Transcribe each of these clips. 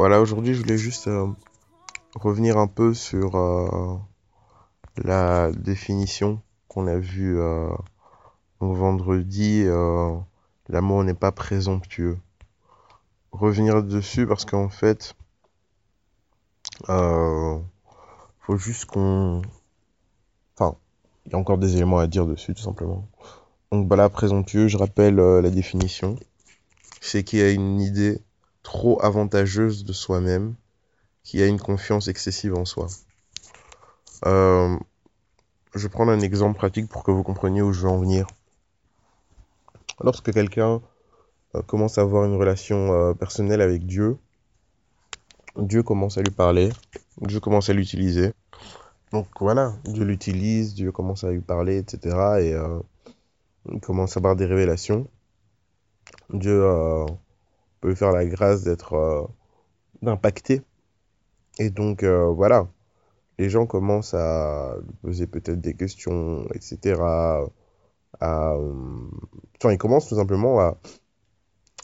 Voilà, aujourd'hui je voulais juste euh, revenir un peu sur euh, la définition qu'on a vue euh, vendredi. euh, L'amour n'est pas présomptueux. Revenir dessus parce qu'en fait, faut juste qu'on. Enfin, il y a encore des éléments à dire dessus tout simplement. Donc voilà, présomptueux, je rappelle la définition. C'est qu'il y a une idée trop avantageuse de soi-même, qui a une confiance excessive en soi. Euh, je vais prendre un exemple pratique pour que vous compreniez où je veux en venir. Lorsque quelqu'un euh, commence à avoir une relation euh, personnelle avec Dieu, Dieu commence à lui parler, Dieu commence à l'utiliser. Donc voilà, Dieu l'utilise, Dieu commence à lui parler, etc. Et il commence à avoir des révélations. Dieu peut faire la grâce d'être euh, d'impacter. Et donc euh, voilà, les gens commencent à lui poser peut-être des questions, etc. À, euh, enfin, ils commencent tout simplement à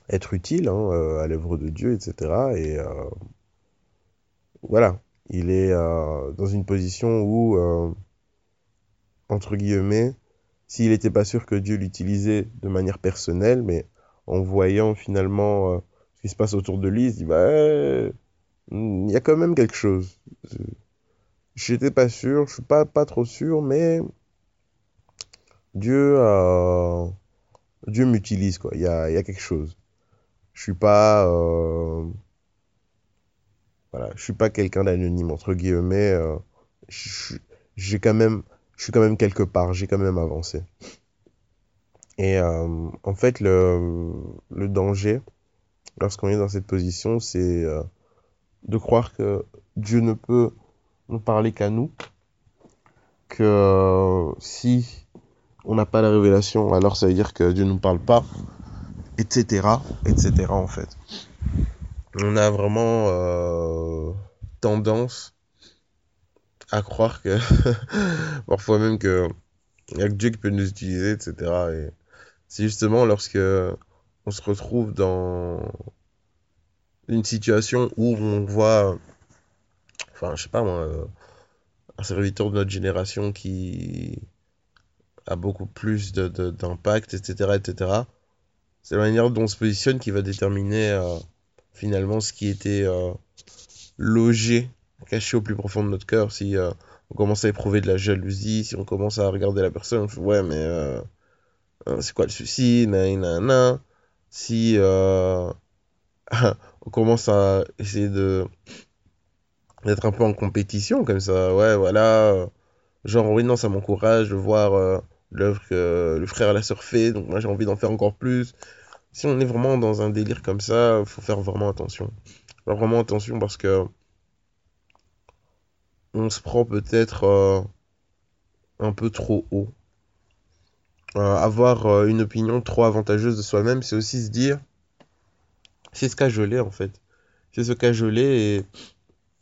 être utiles hein, euh, à l'œuvre de Dieu, etc. Et voilà, il est dans une position où, entre guillemets, s'il n'était pas sûr que Dieu l'utilisait de manière personnelle, mais en voyant finalement qui se passe autour de lui, il se dit, bah, eh, il y a quand même quelque chose. J'étais pas sûr, je suis pas, pas trop sûr, mais Dieu, euh, Dieu m'utilise, quoi. Il y a, y a quelque chose. Je suis pas, euh, voilà, je suis pas quelqu'un d'anonyme, entre guillemets. euh, j'ai quand même, je suis quand même quelque part, j'ai quand même avancé. Et euh, en fait, le, le danger, lorsqu'on est dans cette position, c'est euh, de croire que Dieu ne peut nous parler qu'à nous, que euh, si on n'a pas la révélation, alors ça veut dire que Dieu ne nous parle pas, etc., etc., en fait. On a vraiment euh, tendance à croire que, parfois même que il y a que Dieu qui peut nous utiliser, etc. Et c'est justement lorsque on se retrouve dans une situation où on voit, enfin, je sais pas moi, euh, un serviteur de notre génération qui a beaucoup plus de, de- d'impact, etc., etc. C'est la manière dont on se positionne qui va déterminer euh, finalement ce qui était euh, logé, caché au plus profond de notre cœur. Si on commence à éprouver de la jalousie, si on commence à regarder la personne, on fait ouais, mais c'est quoi le souci. Si euh, on commence à essayer de d'être un peu en compétition comme ça, ouais, voilà. euh, Genre, oui, non, ça m'encourage de voir euh, l'œuvre que le frère la sœur fait, donc moi j'ai envie d'en faire encore plus. Si on est vraiment dans un délire comme ça, faut faire vraiment attention. Faire vraiment attention parce que on se prend peut-être un peu trop haut. Euh, avoir euh, une opinion trop avantageuse de soi-même, c'est aussi se dire, c'est se cajoler en fait. C'est se cajoler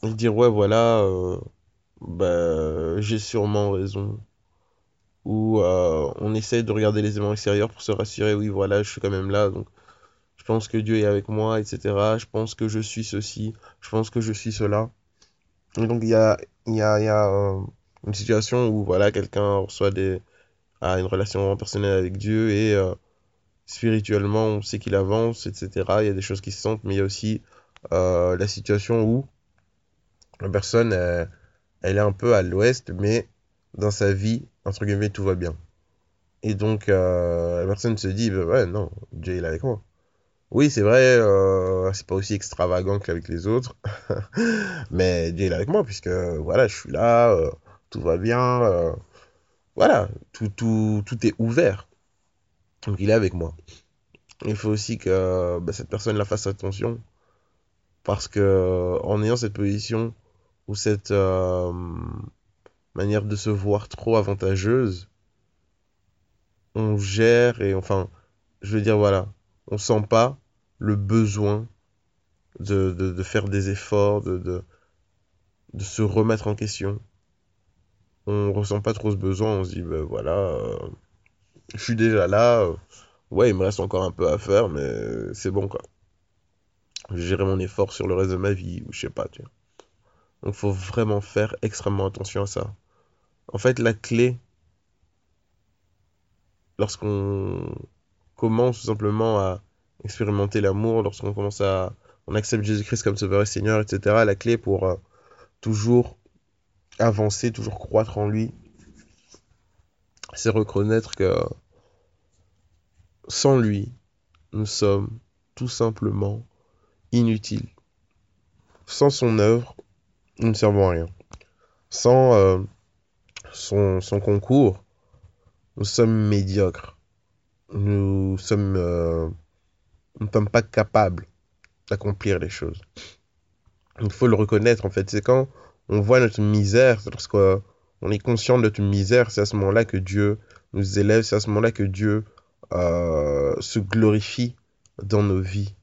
et, dire, ouais, voilà, euh, bah, j'ai sûrement raison. Ou euh, on essaie de regarder les éléments extérieurs pour se rassurer, oui, voilà, je suis quand même là, donc je pense que Dieu est avec moi, etc. Je pense que je suis ceci, je pense que je suis cela. Et donc il y a, y a, y a une situation où voilà, quelqu'un reçoit des, a une relation personnelle avec Dieu et euh, spirituellement on sait qu'il avance, etc. Il y a des choses qui se sentent, mais il y a aussi euh, la situation où la personne, elle, est un peu à l'ouest, mais dans sa vie, entre guillemets, tout va bien. Et donc, euh, la personne se dit, bah ouais, non, Dieu il est avec moi. Oui, c'est vrai, c'est pas aussi extravagant qu'avec les autres, mais Dieu il est avec moi, puisque voilà, je suis là, tout va bien, voilà, tout, tout, tout est ouvert. Donc il est avec moi. Il faut aussi que bah, cette personne la fasse attention Parce que en ayant cette position ou cette euh, manière de se voir trop avantageuse, on gère et enfin, je veux dire, voilà, on sent pas le besoin de, de, faire des efforts, de, de, de, se remettre en question. On ressent pas trop ce besoin, on se dit, ben voilà, euh, je suis déjà là, euh, ouais, il me reste encore un peu à faire, mais c'est bon, quoi. Je gérer mon effort sur le reste de ma vie, ou je sais pas, tu vois. Donc, faut vraiment faire extrêmement attention à ça. En fait, la clé, lorsqu'on commence tout simplement à expérimenter l'amour, lorsqu'on commence à... On accepte Jésus-Christ comme Sauveur et Seigneur, etc. La clé pour euh, toujours avancer, toujours croître en lui, c'est reconnaître que sans lui, nous sommes tout simplement inutiles. Sans son œuvre, nous ne servons à rien. Sans euh, son, concours, nous sommes médiocres. Nous sommes, euh, nous ne sommes pas capables d'accomplir les choses. Il faut le reconnaître en fait. C'est quand on voit notre misère, lorsqu'on est conscient de notre misère, c'est à ce moment-là que Dieu nous élève, c'est à ce moment-là que Dieu euh, se glorifie dans nos vies.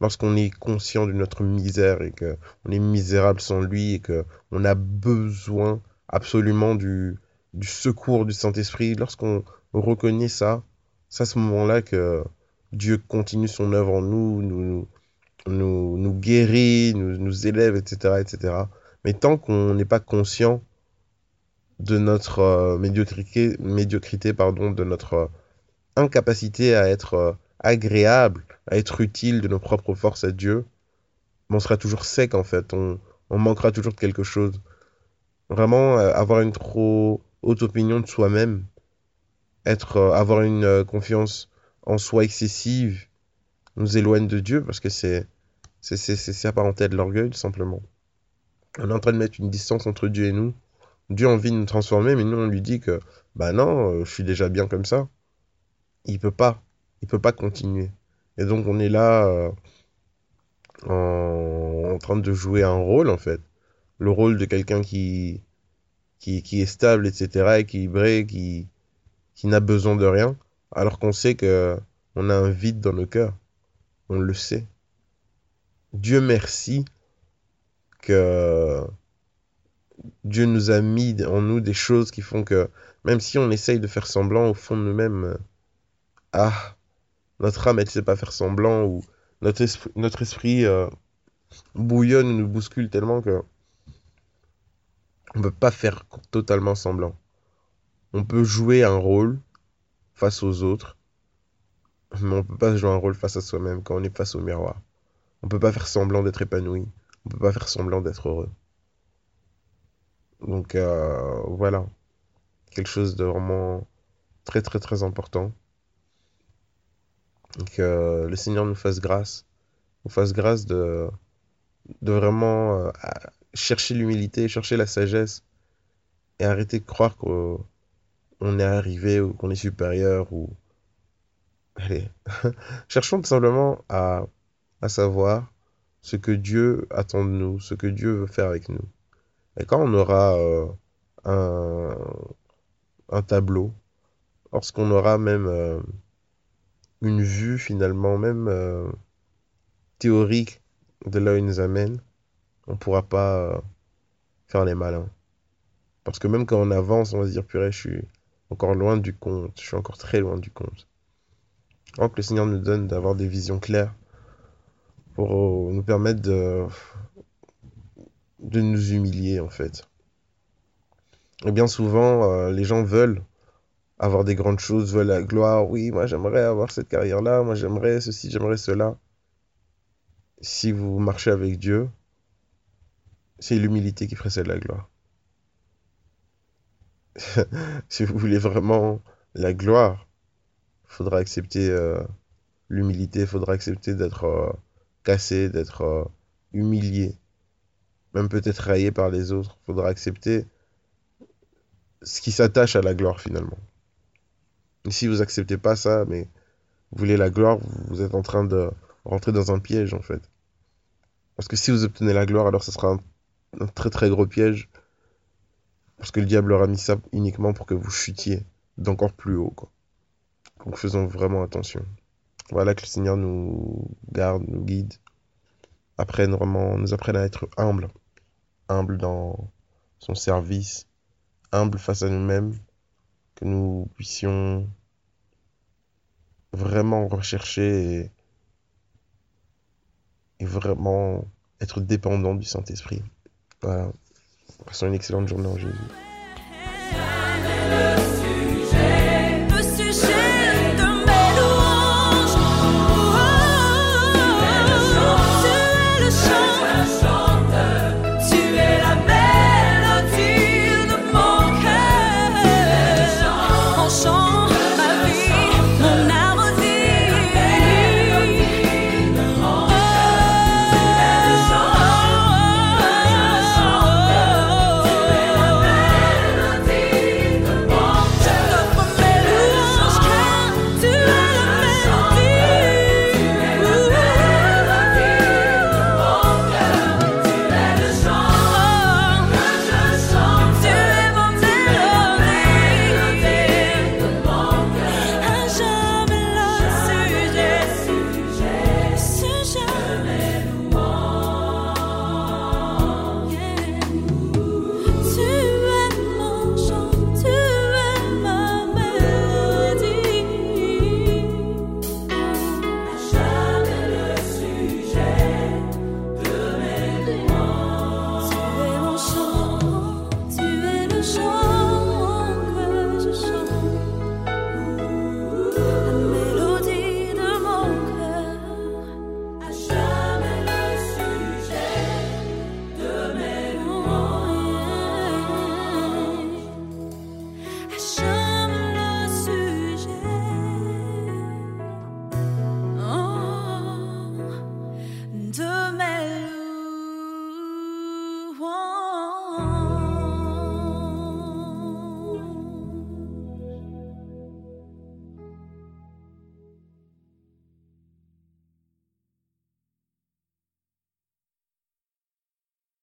Lorsqu'on est conscient de notre misère et qu'on est misérable sans lui et qu'on a besoin absolument du, du secours du Saint-Esprit, lorsqu'on reconnaît ça, c'est à ce moment-là que Dieu continue son œuvre en nous, nous, nous, nous guérit, nous, nous élève, etc., etc. Mais tant qu'on n'est pas conscient de notre euh, médiocrité, médiocrité pardon, de notre incapacité à être euh, agréable, à être utile de nos propres forces à Dieu, on sera toujours sec en fait, on, manquera toujours de quelque chose. Vraiment, euh, avoir une trop haute opinion de soi-même, être, euh, avoir une confiance en soi excessive, nous éloigne de Dieu parce que c'est c'est apparenté de l'orgueil simplement. On est en train de mettre une distance entre Dieu et nous. Dieu a envie de nous transformer, mais nous on lui dit que bah non, je suis déjà bien comme ça il peut pas. Il peut pas continuer. Et donc on est là euh, en, train de jouer un rôle en fait. Le rôle de quelqu'un qui, qui, qui, est stable, etc., équilibré, qui, qui n'a besoin de rien, alors qu'on sait que on a un vide dans nos cœurs. On le sait. Dieu merci que Dieu nous a mis en nous des choses qui font que même si on essaye de faire semblant au fond de nous-mêmes, ah, notre âme, ne sait pas faire semblant, ou notre esprit, notre esprit euh, bouillonne, nous bouscule tellement que on ne peut pas faire totalement semblant. On peut jouer un rôle face aux autres, mais on ne peut pas jouer un rôle face à soi-même quand on est face au miroir. On ne peut pas faire semblant d'être épanoui. On peut pas faire semblant d'être heureux. Donc euh, voilà, quelque chose de vraiment très très très important. Que le Seigneur nous fasse grâce, nous fasse grâce de, vraiment euh, chercher l'humilité, chercher la sagesse et arrêter de croire qu'on est arrivé ou qu'on est supérieur ou... Allez, cherchons tout simplement à savoir ce que Dieu attend de nous, ce que Dieu veut faire avec nous. Et quand on aura euh, un, tableau, lorsqu'on aura même... Euh, une vue finalement même euh, théorique de là où il nous amène, on ne pourra pas faire les malins. Parce que même quand on avance, on va se dire, purée, je suis encore loin du compte, je suis encore très loin du compte. Donc le Seigneur nous donne d'avoir des visions claires pour euh, nous permettre de, nous humilier en fait. Et bien souvent, les gens veulent avoir des grandes choses, veulent la gloire. Oui, moi j'aimerais avoir cette carrière-là, moi j'aimerais ceci, j'aimerais cela. Si vous marchez avec Dieu, c'est l'humilité qui précède la gloire. si vous voulez vraiment la gloire, il faudra accepter euh, l'humilité, il faudra accepter d'être euh, d'être euh, humilié, même peut-être raillé par les autres. Faudra accepter ce qui s'attache à la gloire finalement. Et si vous acceptez pas ça, mais vous voulez la gloire, vous êtes en train de rentrer dans un piège en fait. Parce que si vous obtenez la gloire, alors ce sera un, un très très gros piège. Parce que le diable aura mis ça uniquement pour que vous chutiez d'encore plus haut. Quoi. Donc faisons vraiment attention. Voilà que le Seigneur nous garde, nous guide, apprenne vraiment, nous apprenne à être humble, humble dans son service, humble face à nous-mêmes, que nous puissions vraiment rechercher et, vraiment être dépendants du Saint-Esprit. Voilà. Passons une excellente journée en Jésus.